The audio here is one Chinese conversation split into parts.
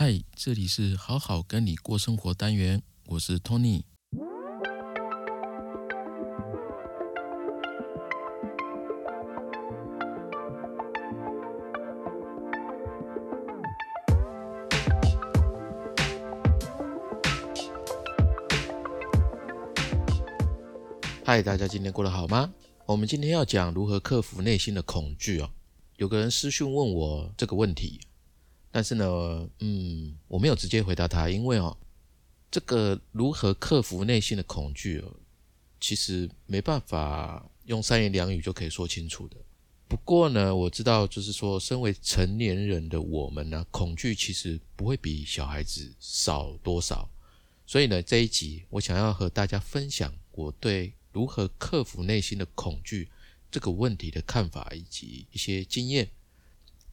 嗨，这里是好好跟你过生活单元，我是 Tony。嗨，大家今天过得好吗？我们今天要讲如何克服内心的恐惧哦。有个人私讯问我这个问题，但是呢，嗯，我没有直接回答他，因为哦，这个如何克服内心的恐惧哦，其实没办法用三言两语就可以说清楚的。不过呢，我知道，就是说，身为成年人的我们呢，恐惧其实不会比小孩子少多少。所以呢，这一集我想要和大家分享我对。如何克服内心的恐惧这个问题的看法以及一些经验，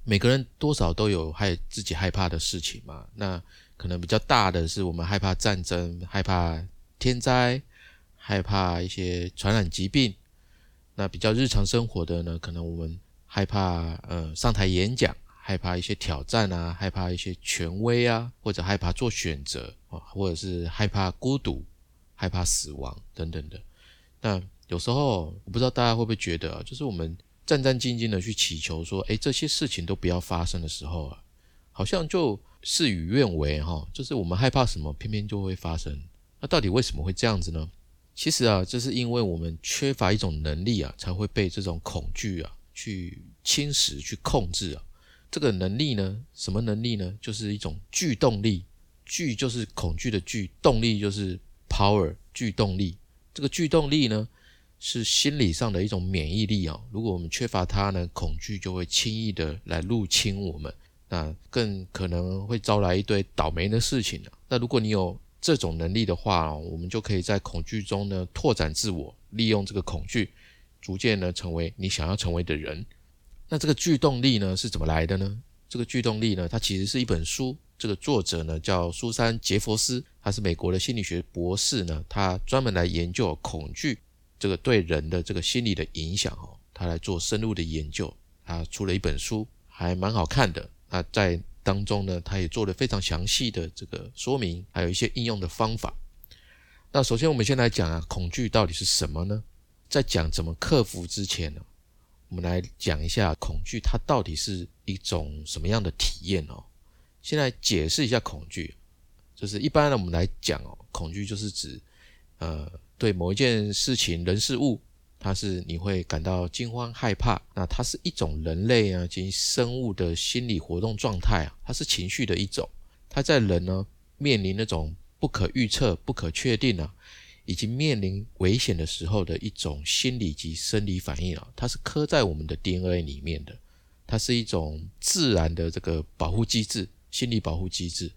每个人多少都有害自己害怕的事情嘛。那可能比较大的是我们害怕战争、害怕天灾、害怕一些传染疾病。那比较日常生活的呢，可能我们害怕呃上台演讲，害怕一些挑战啊，害怕一些权威啊，或者害怕做选择啊，或者是害怕孤独、害怕死亡等等的。那有时候我不知道大家会不会觉得，就是我们战战兢兢的去祈求说，哎，这些事情都不要发生的时候啊，好像就事与愿违哈。就是我们害怕什么，偏偏就会发生。那到底为什么会这样子呢？其实啊，这是因为我们缺乏一种能力啊，才会被这种恐惧啊去侵蚀、去控制啊。这个能力呢，什么能力呢？就是一种巨动力。巨就是恐惧的巨，动力就是 power，巨动力。这个巨动力呢，是心理上的一种免疫力啊。如果我们缺乏它呢，恐惧就会轻易的来入侵我们，那更可能会招来一堆倒霉的事情啊。那如果你有这种能力的话，我们就可以在恐惧中呢拓展自我，利用这个恐惧，逐渐呢成为你想要成为的人。那这个巨动力呢是怎么来的呢？这个巨动力呢，它其实是一本书。这个作者呢叫苏珊·杰佛斯，他是美国的心理学博士呢，他专门来研究恐惧这个对人的这个心理的影响哦，他来做深入的研究，他出了一本书，还蛮好看的。那在当中呢，他也做了非常详细的这个说明，还有一些应用的方法。那首先我们先来讲啊，恐惧到底是什么呢？在讲怎么克服之前呢，我们来讲一下恐惧它到底是一种什么样的体验哦。先来解释一下恐惧，就是一般的我们来讲哦，恐惧就是指，呃，对某一件事情、人、事物，它是你会感到惊慌害怕。那它是一种人类啊及生物的心理活动状态啊，它是情绪的一种。它在人呢面临那种不可预测、不可确定啊，以及面临危险的时候的一种心理及生理反应啊，它是刻在我们的 DNA 里面的，它是一种自然的这个保护机制。心理保护机制，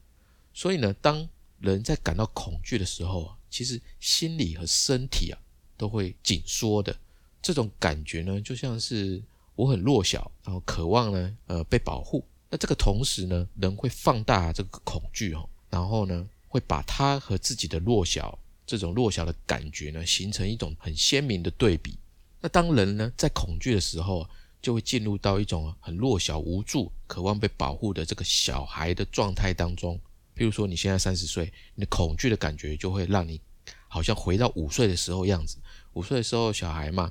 所以呢，当人在感到恐惧的时候啊，其实心理和身体啊都会紧缩的。这种感觉呢，就像是我很弱小，然后渴望呢，呃，被保护。那这个同时呢，人会放大这个恐惧哦，然后呢，会把他和自己的弱小这种弱小的感觉呢，形成一种很鲜明的对比。那当人呢在恐惧的时候。就会进入到一种很弱小、无助、渴望被保护的这个小孩的状态当中。譬如说，你现在三十岁，你的恐惧的感觉就会让你好像回到五岁的时候样子。五岁的时候，小孩嘛，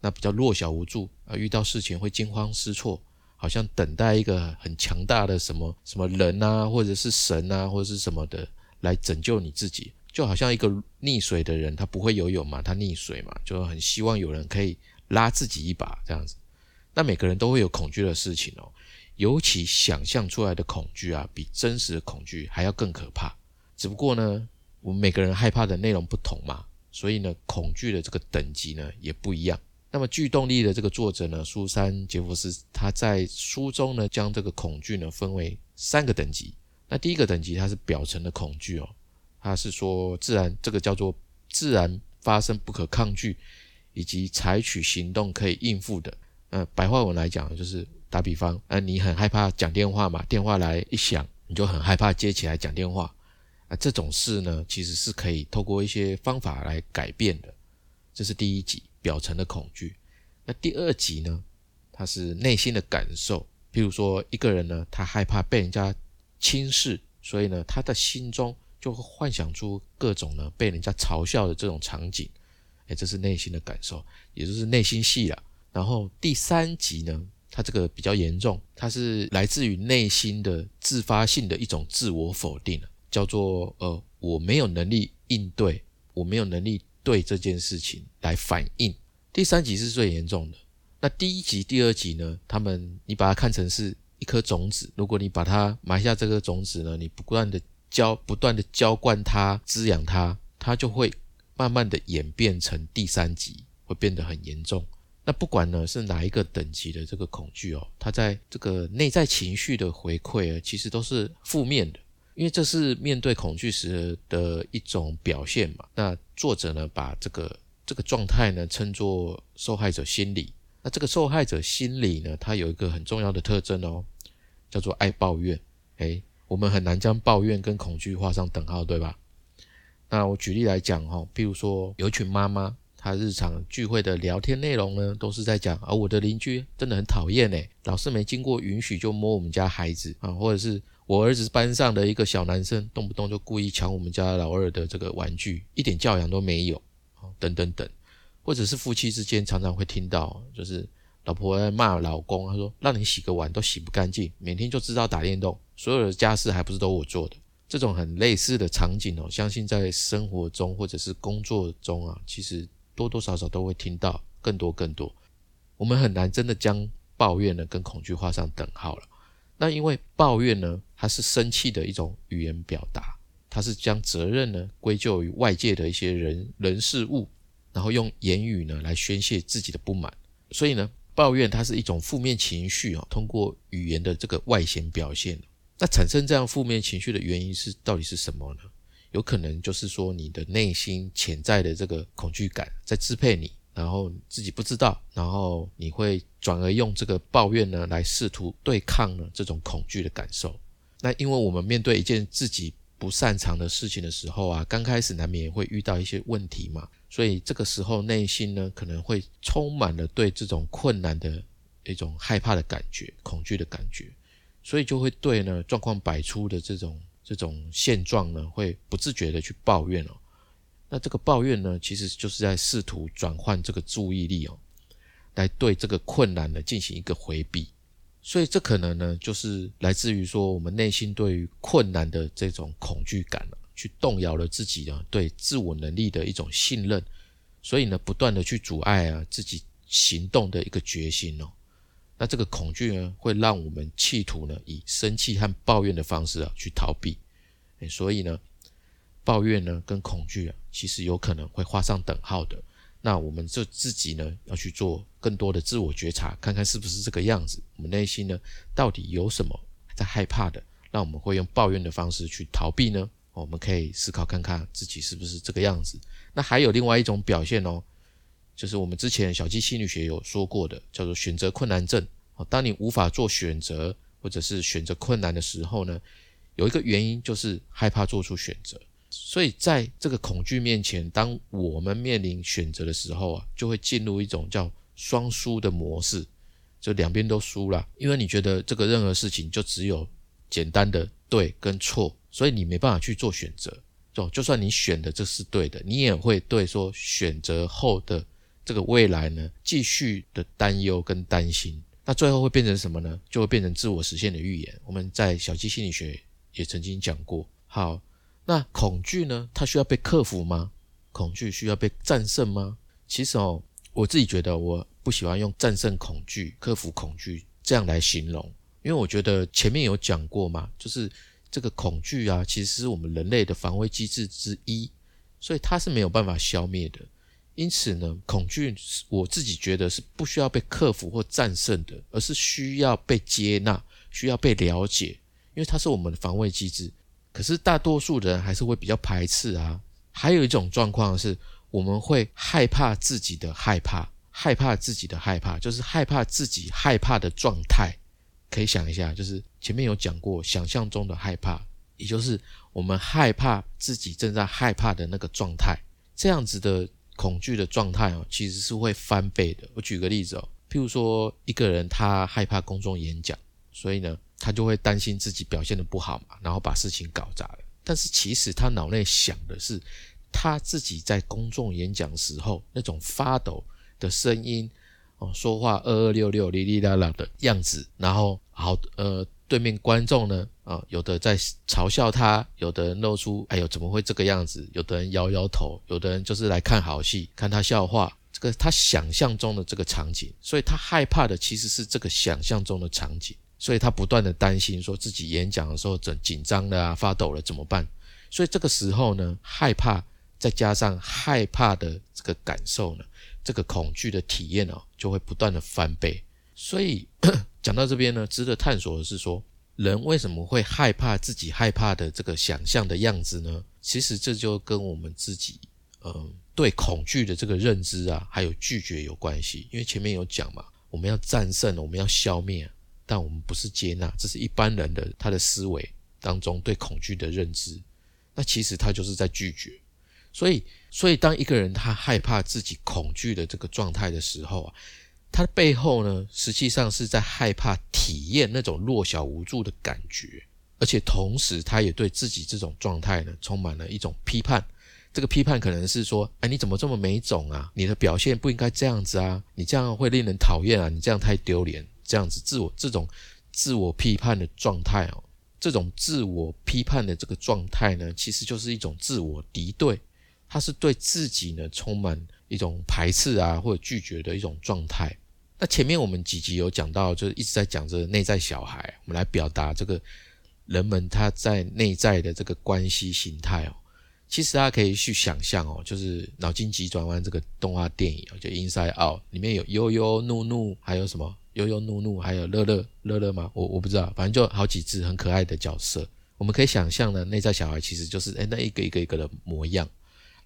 那比较弱小无助啊，遇到事情会惊慌失措，好像等待一个很强大的什么什么人啊，或者是神啊，或者是什么的来拯救你自己。就好像一个溺水的人，他不会游泳嘛，他溺水嘛，就很希望有人可以拉自己一把这样子。那每个人都会有恐惧的事情哦，尤其想象出来的恐惧啊，比真实的恐惧还要更可怕。只不过呢，我们每个人害怕的内容不同嘛，所以呢，恐惧的这个等级呢也不一样。那么，巨动力的这个作者呢，苏珊·杰弗斯，他在书中呢，将这个恐惧呢分为三个等级。那第一个等级，它是表层的恐惧哦，它是说自然这个叫做自然发生不可抗拒，以及采取行动可以应付的。呃，白话文来讲，就是打比方，呃，你很害怕讲电话嘛，电话来一响，你就很害怕接起来讲电话，啊，这种事呢，其实是可以透过一些方法来改变的。这是第一级表层的恐惧。那第二级呢，它是内心的感受，譬如说一个人呢，他害怕被人家轻视、所以呢，他的心中就会幻想出各种呢被人家嘲笑的这种场景。哎，这是内心的感受，也就是内心戏了。然后第三集呢，它这个比较严重，它是来自于内心的自发性的一种自我否定叫做呃，我没有能力应对，我没有能力对这件事情来反应。第三集是最严重的。那第一集、第二集呢？他们你把它看成是一颗种子，如果你把它埋下这颗种子呢，你不断的浇、不断的浇灌它、滋养它，它就会。慢慢的演变成第三集会变得很严重。那不管呢是哪一个等级的这个恐惧哦，它在这个内在情绪的回馈啊，其实都是负面的，因为这是面对恐惧时的一种表现嘛。那作者呢把这个这个状态呢称作受害者心理。那这个受害者心理呢，它有一个很重要的特征哦，叫做爱抱怨。诶，我们很难将抱怨跟恐惧画上等号，对吧？那我举例来讲哈，譬如说有一群妈妈，他日常聚会的聊天内容呢，都是在讲啊，我的邻居真的很讨厌哎，老是没经过允许就摸我们家孩子啊，或者是我儿子班上的一个小男生，动不动就故意抢我们家老二的这个玩具，一点教养都没有啊，等等等，或者是夫妻之间常常会听到，就是老婆在骂老公，他说让你洗个碗都洗不干净，每天就知道打电动，所有的家事还不是都我做的。这种很类似的场景哦，相信在生活中或者是工作中啊，其实多多少少都会听到更多更多。我们很难真的将抱怨呢跟恐惧画上等号了。那因为抱怨呢，它是生气的一种语言表达，它是将责任呢归咎于外界的一些人人事物，然后用言语呢来宣泄自己的不满。所以呢，抱怨它是一种负面情绪啊，通过语言的这个外显表现。那产生这样负面情绪的原因是到底是什么呢？有可能就是说你的内心潜在的这个恐惧感在支配你，然后自己不知道，然后你会转而用这个抱怨呢来试图对抗呢这种恐惧的感受。那因为我们面对一件自己不擅长的事情的时候啊，刚开始难免会遇到一些问题嘛，所以这个时候内心呢可能会充满了对这种困难的一种害怕的感觉、恐惧的感觉。所以就会对呢状况百出的这种这种现状呢，会不自觉的去抱怨哦。那这个抱怨呢，其实就是在试图转换这个注意力哦，来对这个困难呢进行一个回避。所以这可能呢，就是来自于说我们内心对于困难的这种恐惧感去动摇了自己呢对自我能力的一种信任，所以呢，不断的去阻碍啊自己行动的一个决心哦。那这个恐惧呢，会让我们企图呢，以生气和抱怨的方式啊去逃避。所以呢，抱怨呢跟恐惧啊，其实有可能会画上等号的。那我们就自己呢，要去做更多的自我觉察，看看是不是这个样子。我们内心呢，到底有什么在害怕的，让我们会用抱怨的方式去逃避呢？我们可以思考看看自己是不是这个样子。那还有另外一种表现哦。就是我们之前小鸡心理学有说过的，叫做选择困难症。哦，当你无法做选择，或者是选择困难的时候呢，有一个原因就是害怕做出选择。所以在这个恐惧面前，当我们面临选择的时候啊，就会进入一种叫双输的模式，就两边都输了。因为你觉得这个任何事情就只有简单的对跟错，所以你没办法去做选择。就就算你选的这是对的，你也会对说选择后的。这个未来呢，继续的担忧跟担心，那最后会变成什么呢？就会变成自我实现的预言。我们在小鸡心理学也曾经讲过。好，那恐惧呢？它需要被克服吗？恐惧需要被战胜吗？其实哦，我自己觉得我不喜欢用战胜恐惧、克服恐惧这样来形容，因为我觉得前面有讲过嘛，就是这个恐惧啊，其实是我们人类的防卫机制之一，所以它是没有办法消灭的。因此呢，恐惧我自己觉得是不需要被克服或战胜的，而是需要被接纳、需要被了解，因为它是我们的防卫机制。可是大多数人还是会比较排斥啊。还有一种状况是，我们会害怕自己的害怕，害怕自己的害怕，就是害怕自己害怕的状态。可以想一下，就是前面有讲过，想象中的害怕，也就是我们害怕自己正在害怕的那个状态，这样子的。恐惧的状态哦，其实是会翻倍的。我举个例子哦，譬如说一个人他害怕公众演讲，所以呢，他就会担心自己表现的不好嘛，然后把事情搞砸了。但是其实他脑内想的是，他自己在公众演讲时候那种发抖的声音，哦，说话二二六六、哩哩啦啦的样子，然后好，呃，对面观众呢，啊，有的在嘲笑他，有的人露出，哎呦，怎么会这个样子？有的人摇摇头，有的人就是来看好戏，看他笑话。这个他想象中的这个场景，所以他害怕的其实是这个想象中的场景。所以他不断的担心，说自己演讲的时候整紧张的啊，发抖了怎么办？所以这个时候呢，害怕再加上害怕的这个感受呢，这个恐惧的体验哦，就会不断的翻倍。所以讲到这边呢，值得探索的是说，人为什么会害怕自己害怕的这个想象的样子呢？其实这就跟我们自己嗯对恐惧的这个认知啊，还有拒绝有关系。因为前面有讲嘛，我们要战胜，我们要消灭。但我们不是接纳，这是一般人的他的思维当中对恐惧的认知。那其实他就是在拒绝。所以，所以当一个人他害怕自己恐惧的这个状态的时候啊，他的背后呢，实际上是在害怕体验那种弱小无助的感觉，而且同时他也对自己这种状态呢，充满了一种批判。这个批判可能是说：哎，你怎么这么没种啊？你的表现不应该这样子啊！你这样会令人讨厌啊！你这样太丢脸。这样子自我这种自我批判的状态哦，这种自我批判的这个状态呢，其实就是一种自我敌对，它是对自己呢充满一种排斥啊或者拒绝的一种状态。那前面我们几集有讲到，就是一直在讲这个内在小孩，我们来表达这个人们他在内在的这个关系形态哦。其实大家可以去想象哦，就是脑筋急转弯这个动画电影就 Inside Out 里面有悠悠、怒怒，还有什么？悠悠怒怒，还有乐乐乐乐吗？我我不知道，反正就好几只很可爱的角色。我们可以想象呢，内在小孩其实就是哎那一个一个一个的模样。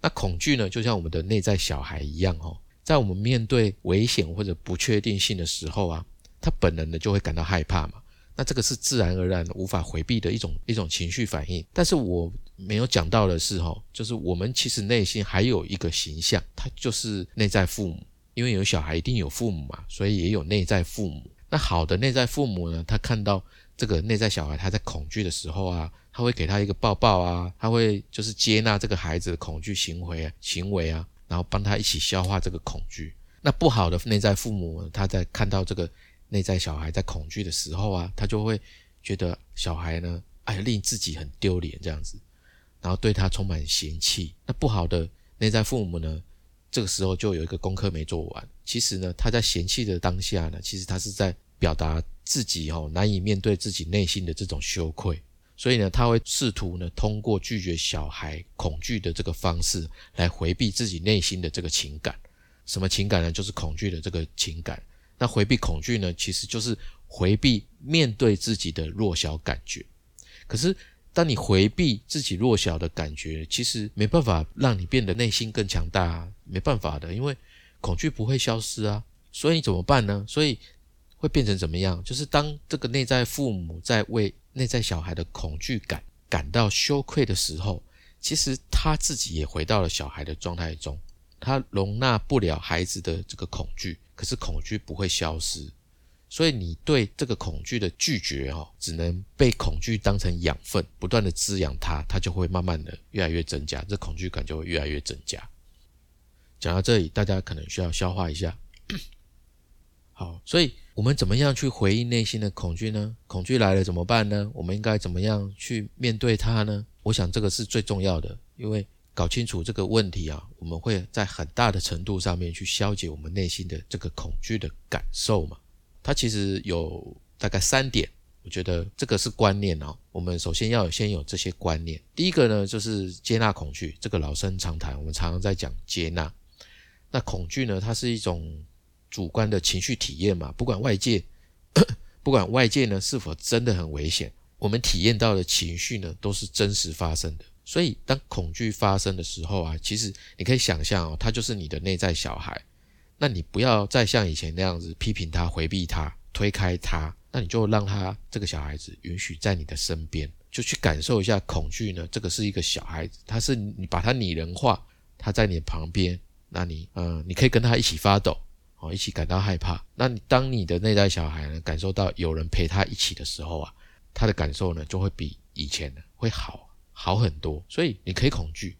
那恐惧呢，就像我们的内在小孩一样哦，在我们面对危险或者不确定性的时候啊，他本能的就会感到害怕嘛。那这个是自然而然无法回避的一种一种情绪反应。但是我没有讲到的是哈，就是我们其实内心还有一个形象，它就是内在父母。因为有小孩一定有父母嘛，所以也有内在父母。那好的内在父母呢，他看到这个内在小孩他在恐惧的时候啊，他会给他一个抱抱啊，他会就是接纳这个孩子的恐惧行为啊行为啊，然后帮他一起消化这个恐惧。那不好的内在父母，他在看到这个内在小孩在恐惧的时候啊，他就会觉得小孩呢，哎，令自己很丢脸这样子，然后对他充满嫌弃。那不好的内在父母呢？这个时候就有一个功课没做完。其实呢，他在嫌弃的当下呢，其实他是在表达自己哦难以面对自己内心的这种羞愧，所以呢，他会试图呢通过拒绝小孩恐惧的这个方式来回避自己内心的这个情感。什么情感呢？就是恐惧的这个情感。那回避恐惧呢，其实就是回避面对自己的弱小感觉。可是。当你回避自己弱小的感觉，其实没办法让你变得内心更强大啊，没办法的，因为恐惧不会消失啊。所以你怎么办呢？所以会变成怎么样？就是当这个内在父母在为内在小孩的恐惧感感到羞愧的时候，其实他自己也回到了小孩的状态中，他容纳不了孩子的这个恐惧，可是恐惧不会消失。所以你对这个恐惧的拒绝，哈，只能被恐惧当成养分，不断的滋养它，它就会慢慢的越来越增加，这恐惧感就会越来越增加。讲到这里，大家可能需要消化一下。好，所以我们怎么样去回应内心的恐惧呢？恐惧来了怎么办呢？我们应该怎么样去面对它呢？我想这个是最重要的，因为搞清楚这个问题啊，我们会在很大的程度上面去消解我们内心的这个恐惧的感受嘛。它其实有大概三点，我觉得这个是观念哦。我们首先要先有这些观念。第一个呢，就是接纳恐惧，这个老生常谈，我们常常在讲接纳。那恐惧呢，它是一种主观的情绪体验嘛，不管外界，不管外界呢是否真的很危险，我们体验到的情绪呢都是真实发生的。所以当恐惧发生的时候啊，其实你可以想象哦，它就是你的内在小孩。那你不要再像以前那样子批评他、回避他、推开他，那你就让他这个小孩子允许在你的身边，就去感受一下恐惧呢。这个是一个小孩子，他是你把他拟人化，他在你旁边，那你嗯，你可以跟他一起发抖，哦，一起感到害怕。那当你的内在小孩呢感受到有人陪他一起的时候啊，他的感受呢就会比以前呢会好好很多。所以你可以恐惧，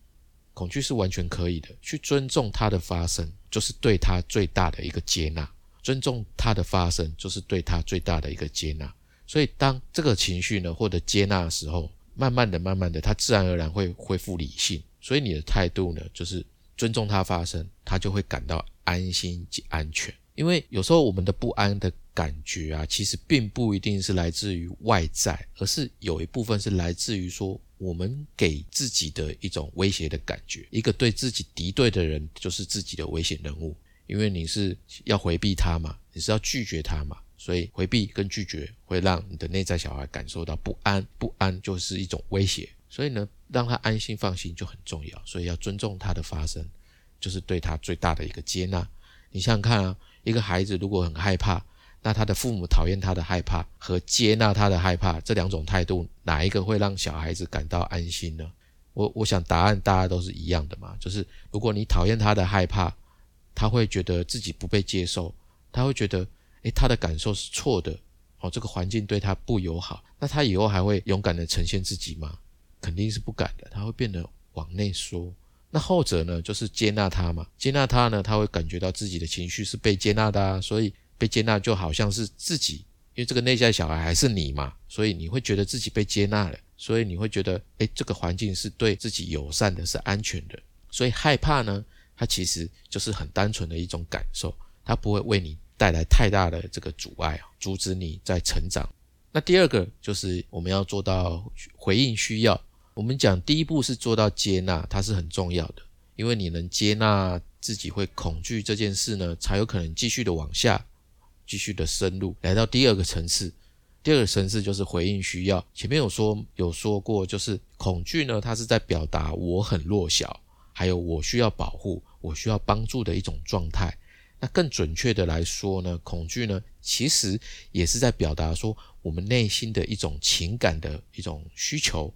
恐惧是完全可以的。去尊重它的发生，就是对他最大的一个接纳。尊重它的发生，就是对他最大的一个接纳。所以当这个情绪呢获得接纳的时候，慢慢的、慢慢的，他自然而然会恢复理性。所以你的态度呢，就是尊重它发生，他就会感到安心及安全。因为有时候我们的不安的感觉啊，其实并不一定是来自于外在，而是有一部分是来自于说我们给自己的一种威胁的感觉。一个对自己敌对的人，就是自己的危险人物，因为你是要回避他嘛，你是要拒绝他嘛，所以回避跟拒绝会让你的内在小孩感受到不安，不安就是一种威胁。所以呢，让他安心放心就很重要。所以要尊重他的发生，就是对他最大的一个接纳。你想想看啊。一个孩子如果很害怕，那他的父母讨厌他的害怕和接纳他的害怕这两种态度，哪一个会让小孩子感到安心呢？我我想答案大家都是一样的嘛，就是如果你讨厌他的害怕，他会觉得自己不被接受，他会觉得，诶，他的感受是错的，哦，这个环境对他不友好，那他以后还会勇敢的呈现自己吗？肯定是不敢的，他会变得往内缩。那后者呢，就是接纳他嘛，接纳他呢，他会感觉到自己的情绪是被接纳的啊，所以被接纳就好像是自己，因为这个内在小孩还是你嘛，所以你会觉得自己被接纳了，所以你会觉得，哎，这个环境是对自己友善的，是安全的，所以害怕呢，它其实就是很单纯的一种感受，它不会为你带来太大的这个阻碍啊，阻止你在成长。那第二个就是我们要做到回应需要。我们讲第一步是做到接纳，它是很重要的，因为你能接纳自己会恐惧这件事呢，才有可能继续的往下，继续的深入，来到第二个层次。第二个层次就是回应需要。前面有说有说过，就是恐惧呢，它是在表达我很弱小，还有我需要保护、我需要帮助的一种状态。那更准确的来说呢，恐惧呢，其实也是在表达说我们内心的一种情感的一种需求。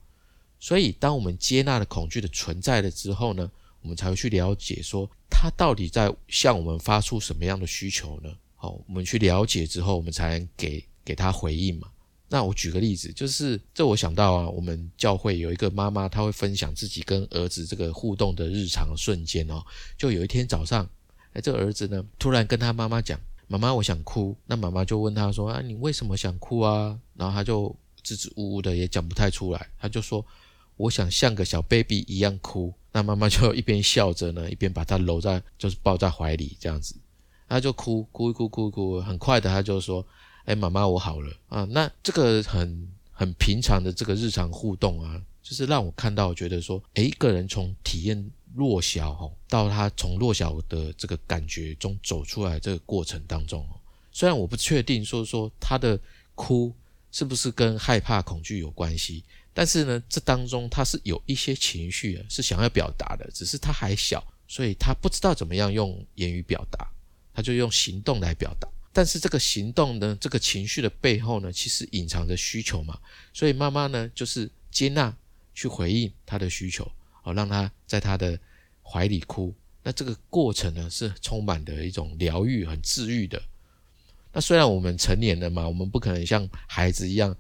所以，当我们接纳了恐惧的存在了之后呢，我们才会去了解说，它到底在向我们发出什么样的需求呢？好，我们去了解之后，我们才能给给他回应嘛。那我举个例子，就是这我想到啊，我们教会有一个妈妈，她会分享自己跟儿子这个互动的日常瞬间哦。就有一天早上，哎，这个儿子呢，突然跟他妈妈讲：“妈妈，我想哭。”那妈妈就问他说：“啊，你为什么想哭啊？”然后他就支支吾吾的，也讲不太出来。他就说。我想像个小 baby 一样哭，那妈妈就一边笑着呢，一边把他搂在，就是抱在怀里这样子，他就哭哭一哭哭一哭，很快的他就说：“哎，妈妈，我好了啊。”那这个很很平常的这个日常互动啊，就是让我看到，觉得说，哎，一个人从体验弱小哈，到他从弱小的这个感觉中走出来这个过程当中，虽然我不确定说说他的哭是不是跟害怕恐惧有关系。但是呢，这当中他是有一些情绪啊，是想要表达的，只是他还小，所以他不知道怎么样用言语表达，他就用行动来表达。但是这个行动呢，这个情绪的背后呢，其实隐藏着需求嘛。所以妈妈呢，就是接纳去回应他的需求，哦，让他在他的怀里哭。那这个过程呢，是充满的一种疗愈，很治愈的。那虽然我们成年了嘛，我们不可能像孩子一样，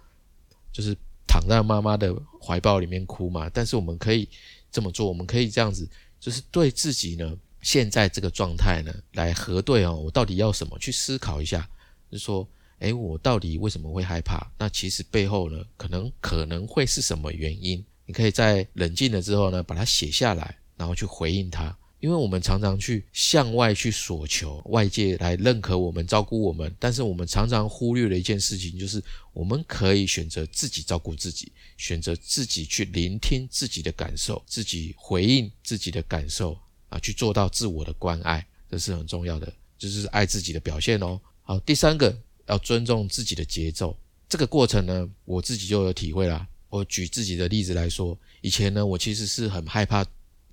就是。躺在妈妈的怀抱里面哭嘛？但是我们可以这么做，我们可以这样子，就是对自己呢现在这个状态呢来核对哦，我到底要什么？去思考一下，就说，诶，我到底为什么会害怕？那其实背后呢，可能可能会是什么原因？你可以在冷静了之后呢，把它写下来，然后去回应它。因为我们常常去向外去索求外界来认可我们、照顾我们，但是我们常常忽略了一件事情，就是我们可以选择自己照顾自己，选择自己去聆听自己的感受，自己回应自己的感受啊，去做到自我的关爱，这是很重要的，就是爱自己的表现哦。好，第三个要尊重自己的节奏，这个过程呢，我自己就有体会啦。我举自己的例子来说，以前呢，我其实是很害怕。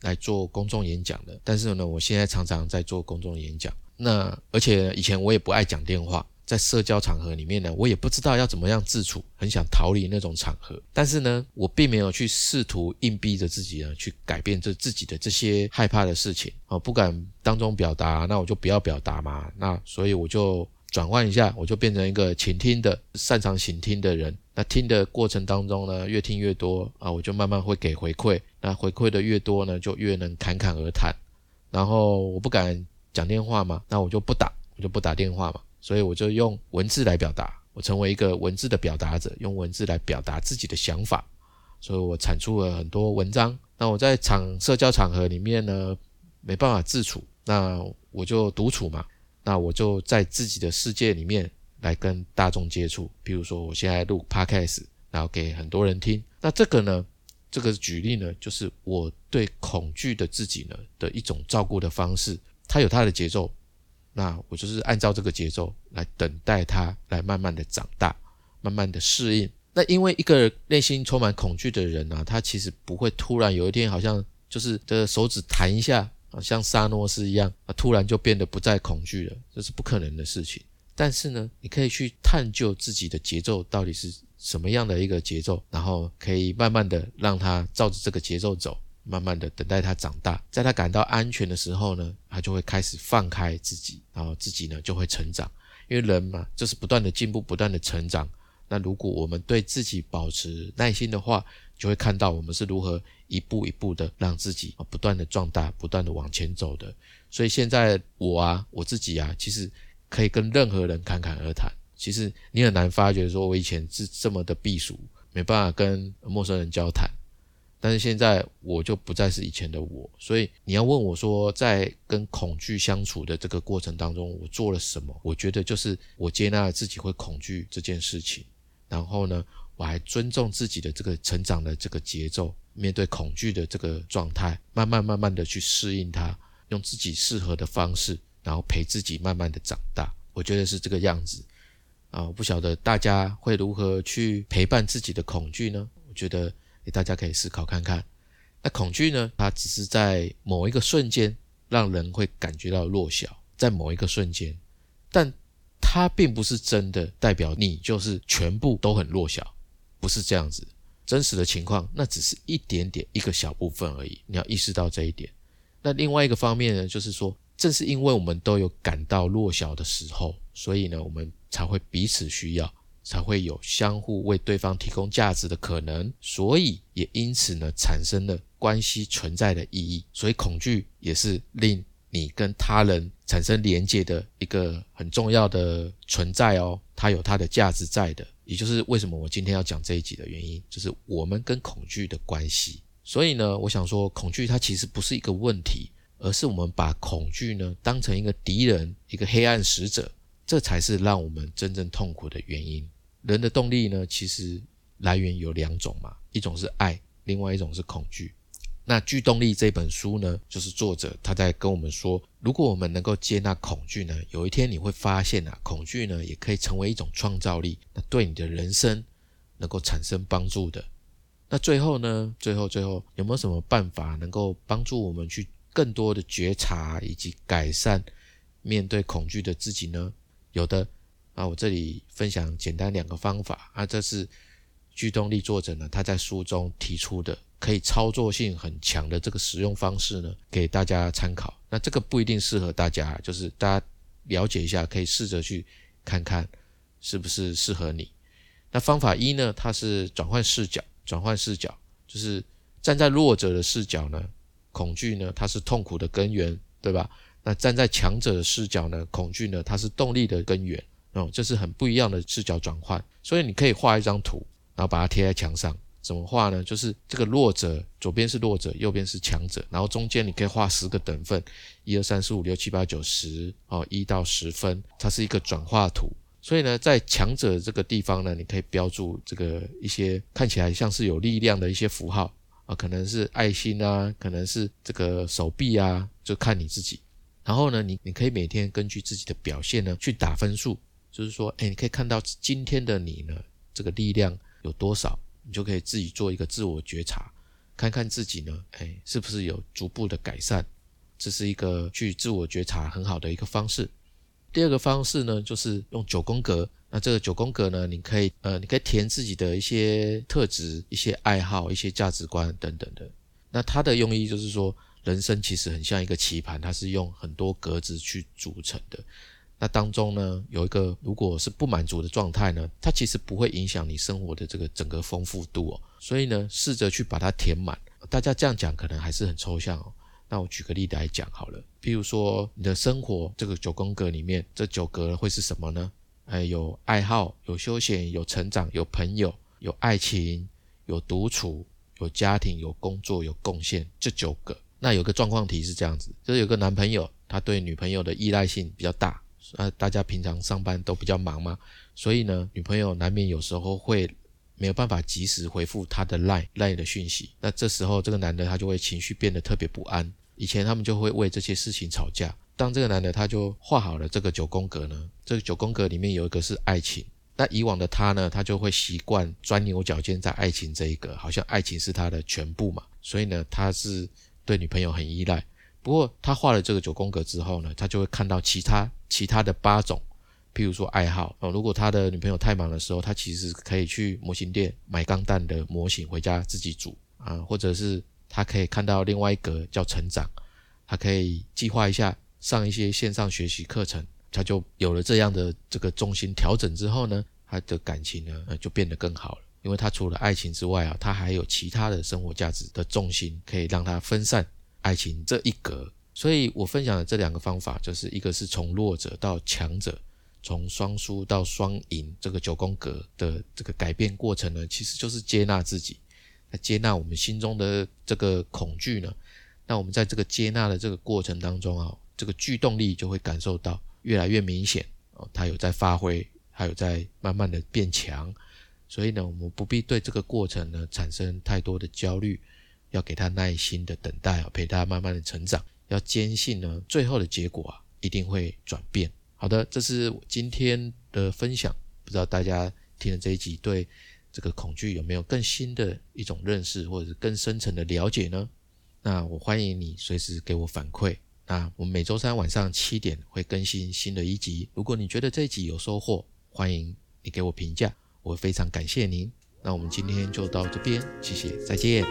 来做公众演讲的，但是呢，我现在常常在做公众演讲。那而且以前我也不爱讲电话，在社交场合里面呢，我也不知道要怎么样自处，很想逃离那种场合。但是呢，我并没有去试图硬逼着自己呢，去改变这自己的这些害怕的事情啊，不敢当中表达，那我就不要表达嘛。那所以我就转换一下，我就变成一个倾听的、擅长倾听的人。那听的过程当中呢，越听越多啊，我就慢慢会给回馈。那回馈的越多呢，就越能侃侃而谈。然后我不敢讲电话嘛，那我就不打，我就不打电话嘛。所以我就用文字来表达，我成为一个文字的表达者，用文字来表达自己的想法。所以我产出了很多文章。那我在场社交场合里面呢，没办法自处，那我就独处嘛。那我就在自己的世界里面来跟大众接触。比如说我现在录 podcast，然后给很多人听。那这个呢，这个举例呢，就是我对恐惧的自己呢的一种照顾的方式。它有它的节奏，那我就是按照这个节奏来等待它来慢慢的长大，慢慢的适应。那因为一个内心充满恐惧的人呢，他其实不会突然有一天好像就是的手指弹一下啊，像萨诺斯一样啊，突然就变得不再恐惧了，这是不可能的事情。但是呢，你可以去探究自己的节奏到底是什么样的一个节奏，然后可以慢慢的让他照着这个节奏走，慢慢的等待他长大，在他感到安全的时候呢，他就会开始放开自己，然后自己呢就会成长。因为人嘛，就是不断的进步，不断的成长。那如果我们对自己保持耐心的话，就会看到我们是如何一步一步的让自己不断的壮大，不断的往前走的。所以现在我啊，我自己啊，其实可以跟任何人侃侃而谈。其实你很难发觉说我以前是这么的避暑，没办法跟陌生人交谈。但是现在我就不再是以前的我。所以你要问我说，在跟恐惧相处的这个过程当中，我做了什么？我觉得就是我接纳了自己会恐惧这件事情。然后呢，我还尊重自己的这个成长的这个节奏，面对恐惧的这个状态，慢慢慢慢的去适应它，用自己适合的方式，然后陪自己慢慢的长大。我觉得是这个样子啊，我不晓得大家会如何去陪伴自己的恐惧呢？我觉得大家可以思考看看。那恐惧呢，它只是在某一个瞬间让人会感觉到弱小，在某一个瞬间，但。它并不是真的代表你就是全部都很弱小，不是这样子。真实的情况那只是一点点一个小部分而已，你要意识到这一点。那另外一个方面呢，就是说，正是因为我们都有感到弱小的时候，所以呢，我们才会彼此需要，才会有相互为对方提供价值的可能，所以也因此呢，产生了关系存在的意义。所以恐惧也是令。你跟他人产生连接的一个很重要的存在哦，它有它的价值在的，也就是为什么我今天要讲这一集的原因，就是我们跟恐惧的关系。所以呢，我想说，恐惧它其实不是一个问题，而是我们把恐惧呢当成一个敌人，一个黑暗使者，这才是让我们真正痛苦的原因。人的动力呢，其实来源有两种嘛，一种是爱，另外一种是恐惧。那《巨动力》这本书呢，就是作者他在跟我们说，如果我们能够接纳恐惧呢，有一天你会发现啊，恐惧呢也可以成为一种创造力，那对你的人生能够产生帮助的。那最后呢，最后最后有没有什么办法能够帮助我们去更多的觉察以及改善面对恐惧的自己呢？有的啊，我这里分享简单两个方法啊，这是《巨动力》作者呢他在书中提出的。可以操作性很强的这个使用方式呢，给大家参考。那这个不一定适合大家，就是大家了解一下，可以试着去看看是不是适合你。那方法一呢，它是转换视角，转换视角就是站在弱者的视角呢，恐惧呢它是痛苦的根源，对吧？那站在强者的视角呢，恐惧呢它是动力的根源。哦，这是很不一样的视角转换。所以你可以画一张图，然后把它贴在墙上。怎么画呢？就是这个弱者左边是弱者，右边是强者，然后中间你可以画十个等份，一二三四五六七八九十哦，一到十分，它是一个转化图。所以呢，在强者这个地方呢，你可以标注这个一些看起来像是有力量的一些符号啊，可能是爱心啊，可能是这个手臂啊，就看你自己。然后呢，你你可以每天根据自己的表现呢去打分数，就是说，哎，你可以看到今天的你呢，这个力量有多少。你就可以自己做一个自我觉察，看看自己呢，哎，是不是有逐步的改善？这是一个去自我觉察很好的一个方式。第二个方式呢，就是用九宫格。那这个九宫格呢，你可以呃，你可以填自己的一些特质、一些爱好、一些价值观等等的。那它的用意就是说，人生其实很像一个棋盘，它是用很多格子去组成的。那当中呢，有一个如果是不满足的状态呢，它其实不会影响你生活的这个整个丰富度哦。所以呢，试着去把它填满。大家这样讲可能还是很抽象哦。那我举个例子来讲好了，比如说你的生活这个九宫格里面，这九格会是什么呢？哎，有爱好，有休闲，有成长，有朋友，有爱情，有独处，有家庭，有工作，有贡献，这九个。那有个状况题是这样子，就是有个男朋友，他对女朋友的依赖性比较大，呃，大家平常上班都比较忙嘛，所以呢，女朋友难免有时候会没有办法及时回复他的赖赖的讯息，那这时候这个男的他就会情绪变得特别不安，以前他们就会为这些事情吵架。当这个男的他就画好了这个九宫格呢，这个九宫格里面有一个是爱情，那以往的他呢，他就会习惯钻牛角尖在爱情这一个，好像爱情是他的全部嘛，所以呢，他是对女朋友很依赖。不过他画了这个九宫格之后呢，他就会看到其他其他的八种，譬如说爱好哦，如果他的女朋友太忙的时候，他其实可以去模型店买钢弹的模型回家自己组啊，或者是他可以看到另外一格叫成长，他可以计划一下。上一些线上学习课程，他就有了这样的这个重心调整之后呢，他的感情呢就变得更好了。因为他除了爱情之外啊，他还有其他的生活价值的重心，可以让他分散爱情这一格。所以我分享的这两个方法，就是一个是从弱者到强者，从双输到双赢这个九宫格的这个改变过程呢，其实就是接纳自己，来接纳我们心中的这个恐惧呢。那我们在这个接纳的这个过程当中啊。这个驱动力就会感受到越来越明显哦，它有在发挥，还有在慢慢的变强，所以呢，我们不必对这个过程呢产生太多的焦虑，要给他耐心的等待啊，陪他慢慢的成长，要坚信呢，最后的结果啊一定会转变。好的，这是我今天的分享，不知道大家听了这一集对这个恐惧有没有更新的一种认识，或者是更深层的了解呢？那我欢迎你随时给我反馈。那我们每周三晚上七点会更新新的一集。如果你觉得这一集有收获，欢迎你给我评价，我非常感谢您。那我们今天就到这边，谢谢，再见。